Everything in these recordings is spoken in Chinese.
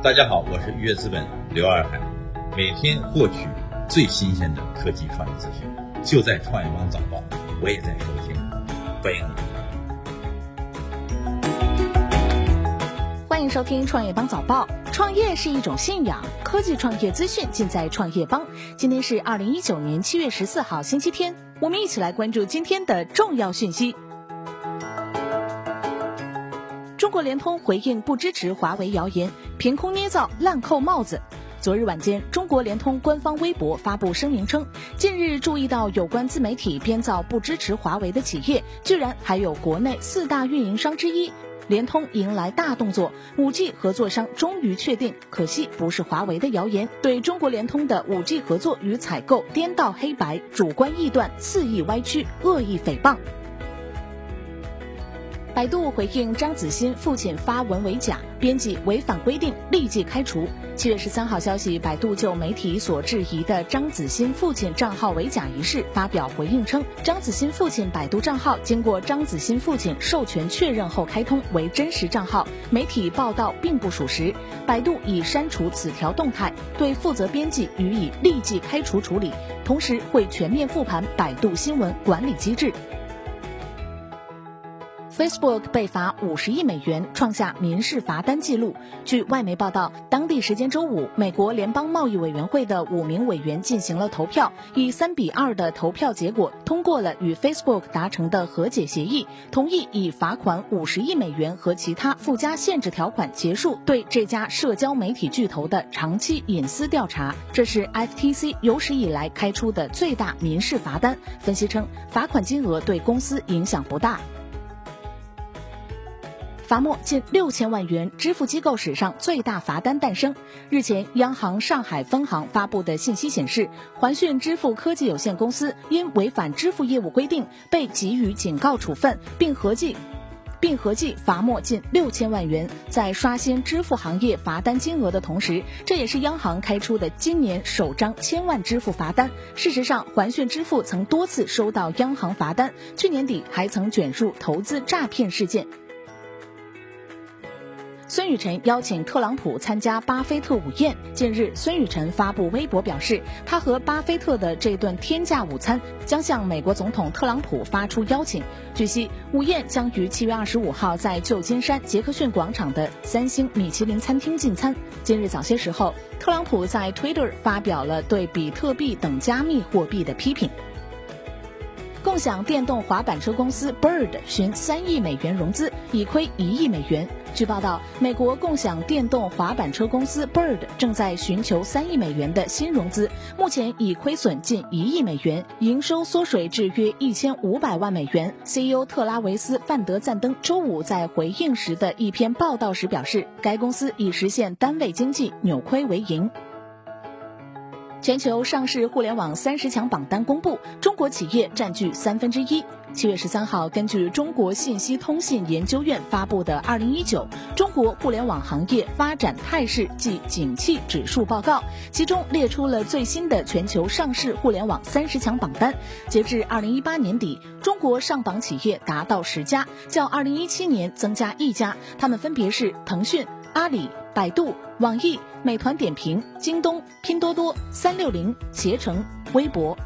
大家好，我是愉悦资本刘二海，每天获取最新鲜的科技创业资讯，就在创业邦早报，我也在收听，欢迎你。欢迎收听创业邦早报。创业是一种信仰，科技创业资讯尽在创业邦。今天是二零一九年七月十四号，星期天，我们一起来关注今天的重要讯息。中国联通回应不支持华为谣言，凭空捏造滥扣帽子。昨日晚间，中国联通官方微博发布声明称，近日注意到有关自媒体编造不支持华为的企业，居然还有国内四大运营商之一。联通迎来大动作，五 G 合作商终于确定，可惜不是华为的谣言。对中国联通的五 G 合作与采购颠倒黑白、主观臆断、肆意歪曲、恶意诽谤。百度回应张子欣父亲发文为假，编辑违反规定立即开除。七月十三号消息，百度就媒体所质疑的张子欣父亲账号为假一事发表回应称，张子欣父亲百度账号经过张子欣父亲授权确认后开通为真实账号，媒体报道并不属实。百度已删除此条动态，对负责编辑予以立即开除处理，同时会全面复盘百度新闻管理机制。Facebook 被罚五十亿美元，创下民事罚单记录。据外媒报道，当地时间周五，美国联邦贸易委员会的五名委员进行了投票，以三比二的投票结果通过了与 Facebook 达成的和解协议，同意以罚款五十亿美元和其他附加限制条款结束对这家社交媒体巨头的长期隐私调查。这是 FTC 有史以来开出的最大民事罚单。分析称，罚款金额对公司影响不大。罚没近六千万元，支付机构史上最大罚单诞生。日前，央行上海分行发布的信息显示，环讯支付科技有限公司因违反支付业务规定，被给予警告处分，并合计并合计罚没近六千万元。在刷新支付行业罚单金额的同时，这也是央行开出的今年首张千万支付罚单。事实上，环讯支付曾多次收到央行罚单，去年底还曾卷入投资诈骗事件。孙雨晨邀请特朗普参加巴菲特午宴。近日，孙雨晨发布微博表示，他和巴菲特的这顿天价午餐将向美国总统特朗普发出邀请。据悉，午宴将于七月二十五号在旧金山杰克逊广场的三星米其林餐厅进餐。今日早些时候，特朗普在 Twitter 发表了对比特币等加密货币的批评。共享电动滑板车公司 Bird 寻三亿美元融资，已亏一亿美元。据报道，美国共享电动滑板车公司 Bird 正在寻求三亿美元的新融资，目前已亏损近一亿美元，营收缩水至约一千五百万美元。CEO 特拉维斯·范德赞登周五在回应时的一篇报道时表示，该公司已实现单位经济扭亏为盈。全球上市互联网三十强榜单公布，中国企业占据三分之一。七月十三号，根据中国信息通信研究院发布的《二零一九中国互联网行业发展态势及景气指数报告》，其中列出了最新的全球上市互联网三十强榜单。截至二零一八年底，中国上榜企业达到十家，较二零一七年增加一家，他们分别是腾讯、阿里。百度、网易、美团点评、京东、拼多多、三六零、携程、微博。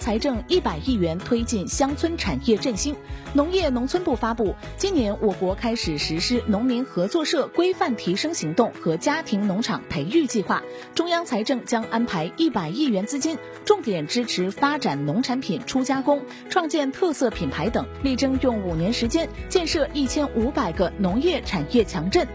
财政一百亿元推进乡村产业振兴。农业农村部发布，今年我国开始实施农民合作社规范提升行动和家庭农场培育计划。中央财政将安排一百亿元资金，重点支持发展农产品初加工、创建特色品牌等，力争用五年时间建设一千五百个农业产业强镇。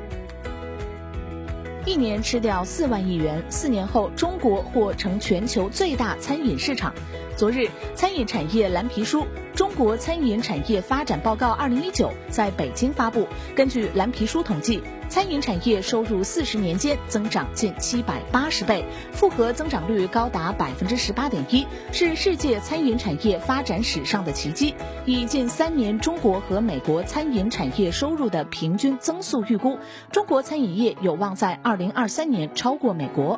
一年吃掉四万亿元，四年后中国或成全球最大餐饮市场。昨日，餐饮产业蓝皮书《中国餐饮产业发展报告二零一九》在北京发布。根据蓝皮书统计，餐饮产业收入四十年间增长近七百八十倍，复合增长率高达百分之十八点一，是世界餐饮产业发展史上的奇迹。以近三年中国和美国餐饮产业收入的平均增速预估，中国餐饮业有望在二零二三年超过美国。